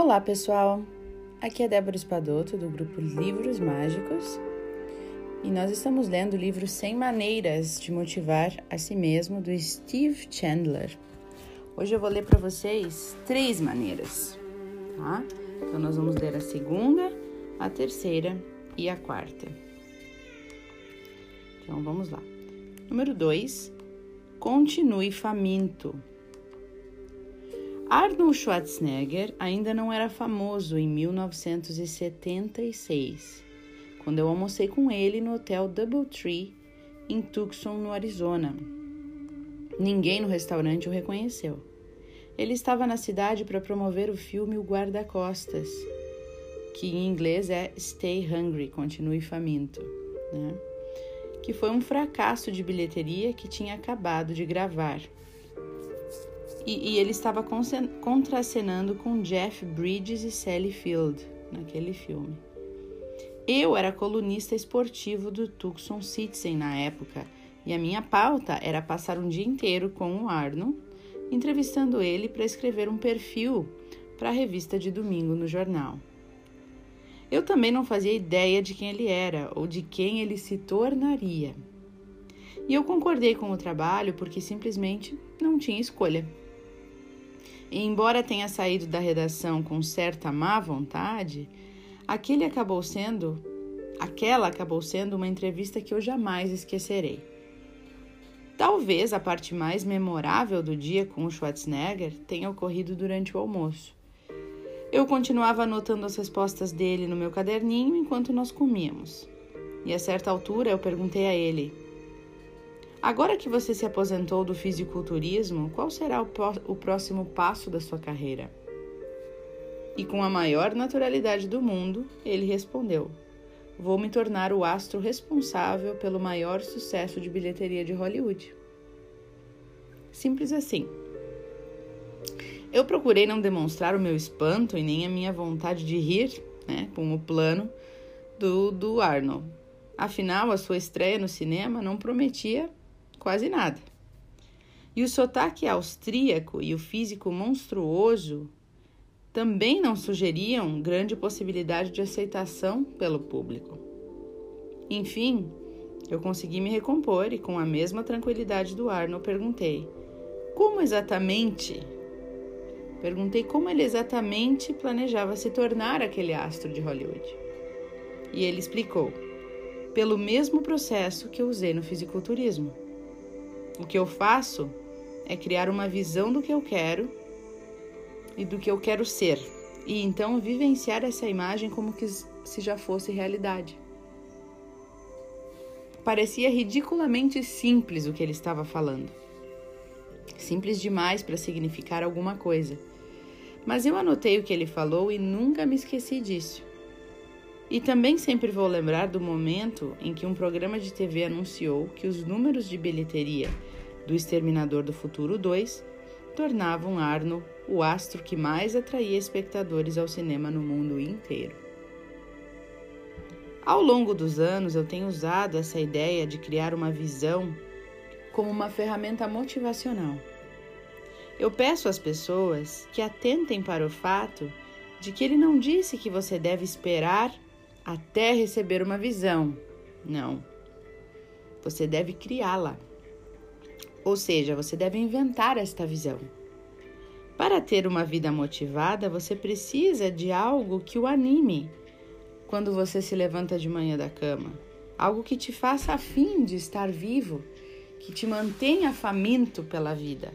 Olá, pessoal! Aqui é Débora Espadoto, do grupo Livros Mágicos, e nós estamos lendo o livro 100 Maneiras de Motivar a Si Mesmo, do Steve Chandler. Hoje eu vou ler para vocês três maneiras, tá? Então, nós vamos ler a segunda, a terceira e a quarta. Então, vamos lá. Número 2. Continue faminto. Arnold Schwarzenegger ainda não era famoso em 1976, quando eu almocei com ele no hotel Doubletree, em Tucson, no Arizona. Ninguém no restaurante o reconheceu. Ele estava na cidade para promover o filme O Guarda-Costas, que em inglês é Stay Hungry, Continue Faminto, né? que foi um fracasso de bilheteria que tinha acabado de gravar e, e ele estava contracenando com Jeff Bridges e Sally Field naquele filme. Eu era colunista esportivo do Tucson Citizen na época e a minha pauta era passar um dia inteiro com o Arno, entrevistando ele para escrever um perfil para a revista de domingo no jornal. Eu também não fazia ideia de quem ele era ou de quem ele se tornaria. E eu concordei com o trabalho porque simplesmente não tinha escolha. Embora tenha saído da redação com certa má vontade, aquele acabou sendo, aquela acabou sendo uma entrevista que eu jamais esquecerei. Talvez a parte mais memorável do dia com o Schwarzenegger tenha ocorrido durante o almoço. Eu continuava anotando as respostas dele no meu caderninho enquanto nós comíamos. E a certa altura eu perguntei a ele: Agora que você se aposentou do fisiculturismo, qual será o, o próximo passo da sua carreira? E com a maior naturalidade do mundo, ele respondeu: Vou me tornar o astro responsável pelo maior sucesso de bilheteria de Hollywood. Simples assim. Eu procurei não demonstrar o meu espanto e nem a minha vontade de rir né, com o plano do, do Arnold. Afinal, a sua estreia no cinema não prometia quase nada. E o sotaque austríaco e o físico monstruoso também não sugeriam grande possibilidade de aceitação pelo público. Enfim, eu consegui me recompor e, com a mesma tranquilidade do Arno, perguntei: como exatamente? Perguntei como ele exatamente planejava se tornar aquele astro de Hollywood. E ele explicou: pelo mesmo processo que eu usei no fisiculturismo. O que eu faço é criar uma visão do que eu quero e do que eu quero ser, e então vivenciar essa imagem como que se já fosse realidade. Parecia ridiculamente simples o que ele estava falando. Simples demais para significar alguma coisa. Mas eu anotei o que ele falou e nunca me esqueci disso. E também sempre vou lembrar do momento em que um programa de TV anunciou que os números de bilheteria do Exterminador do Futuro 2 tornavam Arno o astro que mais atraía espectadores ao cinema no mundo inteiro. Ao longo dos anos, eu tenho usado essa ideia de criar uma visão como uma ferramenta motivacional. Eu peço às pessoas que atentem para o fato de que ele não disse que você deve esperar até receber uma visão. Não. Você deve criá-la. Ou seja, você deve inventar esta visão. Para ter uma vida motivada, você precisa de algo que o anime quando você se levanta de manhã da cama. Algo que te faça afim de estar vivo, que te mantenha faminto pela vida.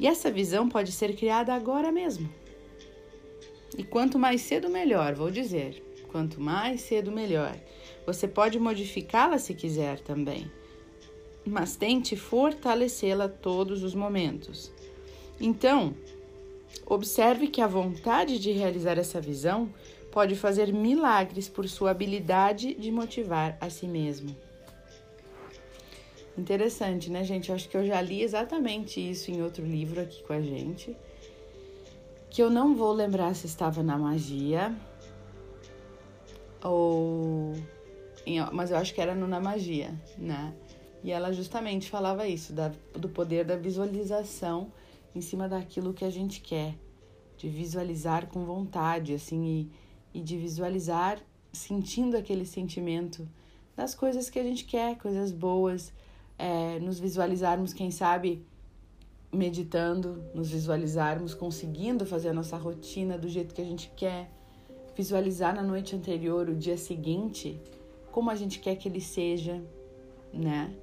E essa visão pode ser criada agora mesmo. E quanto mais cedo, melhor, vou dizer. Quanto mais cedo, melhor. Você pode modificá-la se quiser também, mas tente fortalecê-la todos os momentos. Então, observe que a vontade de realizar essa visão pode fazer milagres por sua habilidade de motivar a si mesmo. Interessante, né, gente? Acho que eu já li exatamente isso em outro livro aqui com a gente. Que eu não vou lembrar se estava na magia, ou mas eu acho que era no Na Magia, né? E ela justamente falava isso, da, do poder da visualização em cima daquilo que a gente quer. de visualizar com vontade, assim, e, e de visualizar sentindo aquele sentimento das coisas que a gente quer, coisas boas, é, nos visualizarmos, quem sabe, meditando, nos visualizarmos conseguindo fazer a nossa rotina do jeito que a gente quer, visualizar na noite anterior, o dia seguinte, como a gente quer que ele seja, né?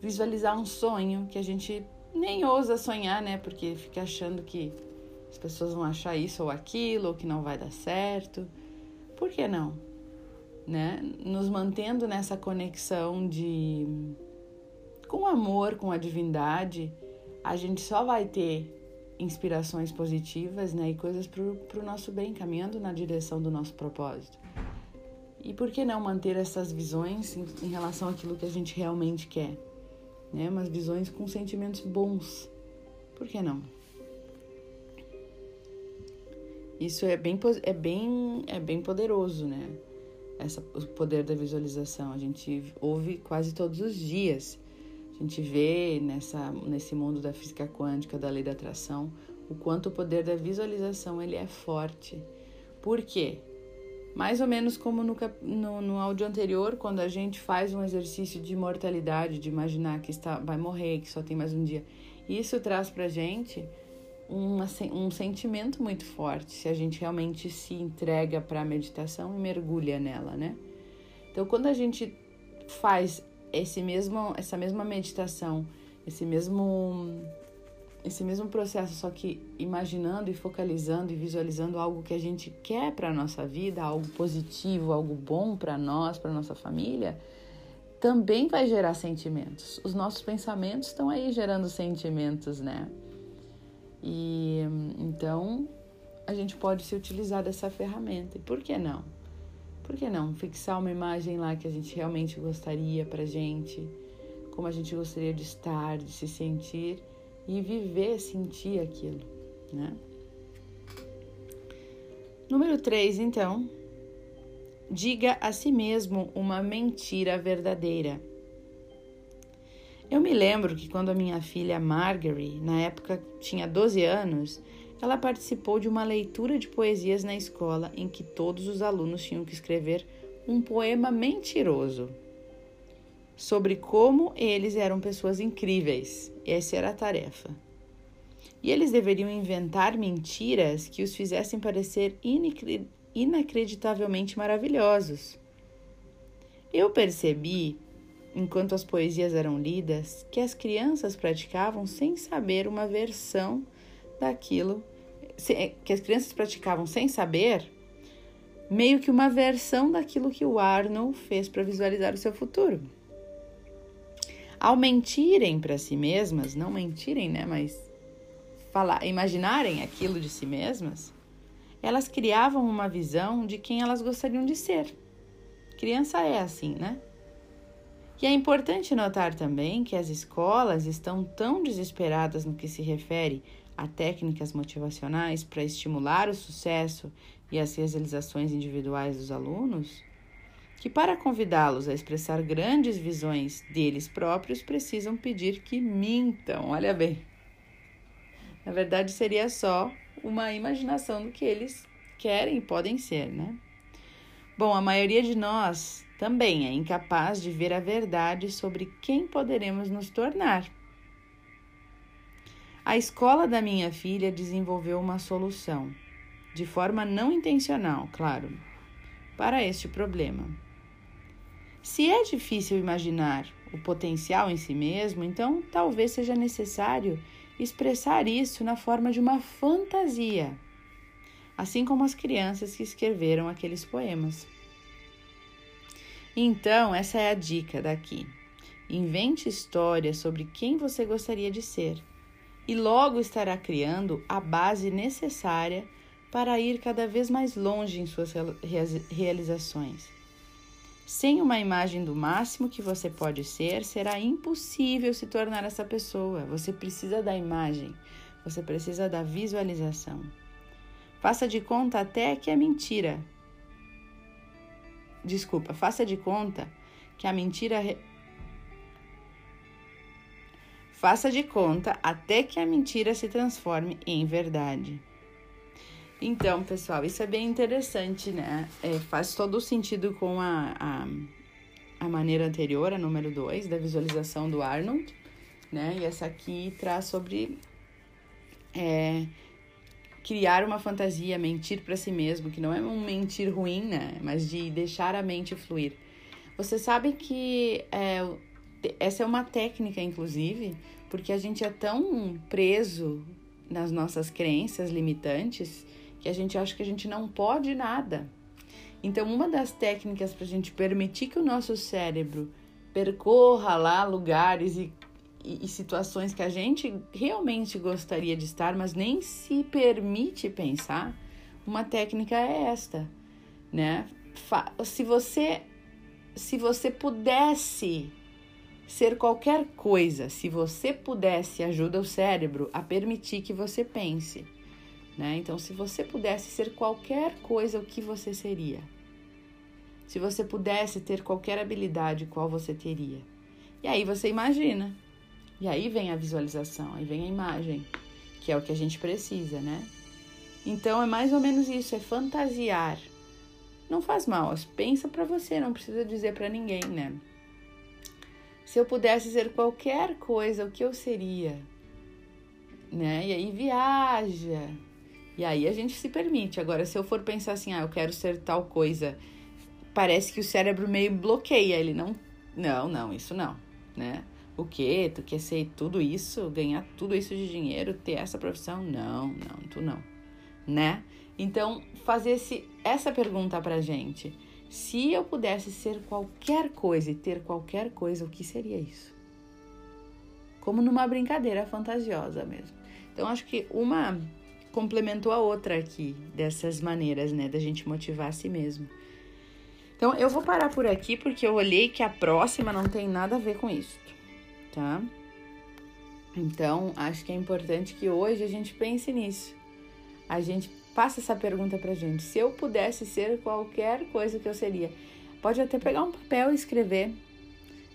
Visualizar um sonho que a gente nem ousa sonhar, né? Porque fica achando que as pessoas vão achar isso ou aquilo, ou que não vai dar certo. Por que não? Né? Nos mantendo nessa conexão de com amor, com a divindade, a gente só vai ter inspirações positivas, né, e coisas para o nosso bem, caminhando na direção do nosso propósito. E por que não manter essas visões em, em relação àquilo que a gente realmente quer? Né? Umas visões com sentimentos bons. Por que não? Isso é bem, é bem, é bem poderoso, né? Essa, o poder da visualização. A gente ouve quase todos os dias. A gente vê nessa, nesse mundo da física quântica, da lei da atração, o quanto o poder da visualização ele é forte. Por quê? Mais ou menos como no, no, no áudio anterior, quando a gente faz um exercício de mortalidade, de imaginar que está, vai morrer, que só tem mais um dia. Isso traz pra gente uma, um sentimento muito forte, se a gente realmente se entrega para a meditação e mergulha nela, né? Então, quando a gente faz esse mesmo, essa mesma meditação, esse mesmo esse mesmo processo, só que imaginando e focalizando e visualizando algo que a gente quer para nossa vida, algo positivo, algo bom para nós, para nossa família, também vai gerar sentimentos. Os nossos pensamentos estão aí gerando sentimentos, né? E então a gente pode se utilizar dessa ferramenta. E por que não? Por que não fixar uma imagem lá que a gente realmente gostaria pra gente, como a gente gostaria de estar, de se sentir e viver, sentir aquilo, né? Número 3, então, diga a si mesmo uma mentira verdadeira. Eu me lembro que quando a minha filha Margery, na época tinha 12 anos, ela participou de uma leitura de poesias na escola em que todos os alunos tinham que escrever um poema mentiroso sobre como eles eram pessoas incríveis. Essa era a tarefa. E eles deveriam inventar mentiras que os fizessem parecer inacreditavelmente maravilhosos. Eu percebi, enquanto as poesias eram lidas, que as crianças praticavam sem saber uma versão daquilo que as crianças praticavam sem saber, meio que uma versão daquilo que o Arnold fez para visualizar o seu futuro. Ao mentirem para si mesmas, não mentirem, né, mas falar, imaginarem aquilo de si mesmas, elas criavam uma visão de quem elas gostariam de ser. Criança é assim, né? E é importante notar também que as escolas estão tão desesperadas no que se refere a técnicas motivacionais para estimular o sucesso e as realizações individuais dos alunos que, para convidá-los a expressar grandes visões deles próprios, precisam pedir que mintam. Olha bem. Na verdade, seria só uma imaginação do que eles querem e podem ser, né? Bom, a maioria de nós também é incapaz de ver a verdade sobre quem poderemos nos tornar. A escola da minha filha desenvolveu uma solução, de forma não intencional, claro, para este problema. Se é difícil imaginar o potencial em si mesmo, então talvez seja necessário expressar isso na forma de uma fantasia, assim como as crianças que escreveram aqueles poemas. Então, essa é a dica daqui. Invente histórias sobre quem você gostaria de ser e logo estará criando a base necessária para ir cada vez mais longe em suas realizações. Sem uma imagem do máximo que você pode ser, será impossível se tornar essa pessoa. Você precisa da imagem, você precisa da visualização. Faça de conta até que é mentira. Desculpa, faça de conta que a mentira. Faça de conta até que a mentira se transforme em verdade. Então, pessoal, isso é bem interessante, né? É, faz todo o sentido com a, a, a maneira anterior, a número 2, da visualização do Arnold, né? E essa aqui traz sobre é, criar uma fantasia, mentir para si mesmo, que não é um mentir ruim, né? Mas de deixar a mente fluir. Você sabe que é, essa é uma técnica, inclusive, porque a gente é tão preso nas nossas crenças limitantes que a gente acha que a gente não pode nada. Então, uma das técnicas para a gente permitir que o nosso cérebro percorra lá lugares e, e, e, situações que a gente realmente gostaria de estar, mas nem se permite pensar, uma técnica é esta, né? Se você se você pudesse ser qualquer coisa, se você pudesse ajuda o cérebro a permitir que você pense, né? Então, se você pudesse ser qualquer coisa, o que você seria? Se você pudesse ter qualquer habilidade, qual você teria? E aí você imagina. E aí vem a visualização, aí vem a imagem, que é o que a gente precisa, né? Então é mais ou menos isso, é fantasiar. Não faz mal, pensa para você, não precisa dizer para ninguém, né? Se eu pudesse ser qualquer coisa, o que eu seria? Né? E aí viaja, e aí a gente se permite. Agora, se eu for pensar assim, ah, eu quero ser tal coisa, parece que o cérebro meio bloqueia. Ele não, não, não, isso não, né? O quê? Tu quer ser tudo isso? Ganhar tudo isso de dinheiro? Ter essa profissão? Não, não, tu não, né? Então, fazer esse, essa pergunta pra gente. Se eu pudesse ser qualquer coisa e ter qualquer coisa, o que seria isso? Como numa brincadeira fantasiosa mesmo. Então, acho que uma complementou a outra aqui, dessas maneiras, né, da gente motivar a si mesmo. Então, eu vou parar por aqui porque eu olhei que a próxima não tem nada a ver com isso, tá? Então, acho que é importante que hoje a gente pense nisso. A gente faça essa pergunta pra gente. Se eu pudesse ser qualquer coisa que eu seria, pode até pegar um papel e escrever.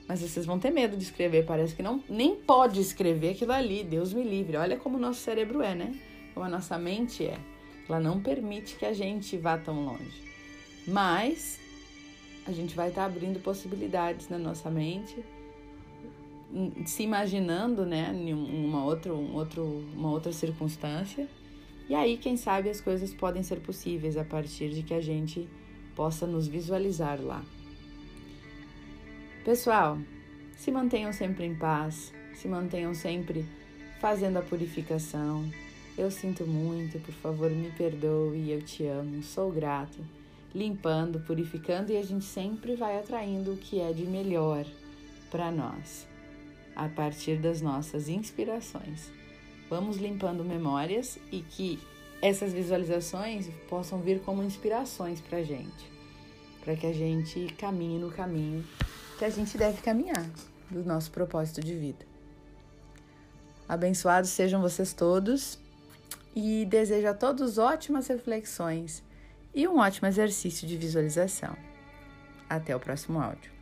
Mas vocês vão ter medo de escrever, parece que não nem pode escrever aquilo ali, Deus me livre. Olha como o nosso cérebro é, né? como a nossa mente é. Ela não permite que a gente vá tão longe. Mas a gente vai estar tá abrindo possibilidades na nossa mente, se imaginando, né, em uma outra, um outro, uma outra circunstância. E aí, quem sabe, as coisas podem ser possíveis a partir de que a gente possa nos visualizar lá. Pessoal, se mantenham sempre em paz, se mantenham sempre fazendo a purificação, eu sinto muito, por favor, me perdoe, eu te amo, sou grato. Limpando, purificando e a gente sempre vai atraindo o que é de melhor para nós, a partir das nossas inspirações. Vamos limpando memórias e que essas visualizações possam vir como inspirações para a gente, para que a gente caminhe no caminho que a gente deve caminhar do nosso propósito de vida. Abençoados sejam vocês todos e desejo a todos ótimas reflexões e um ótimo exercício de visualização. Até o próximo áudio.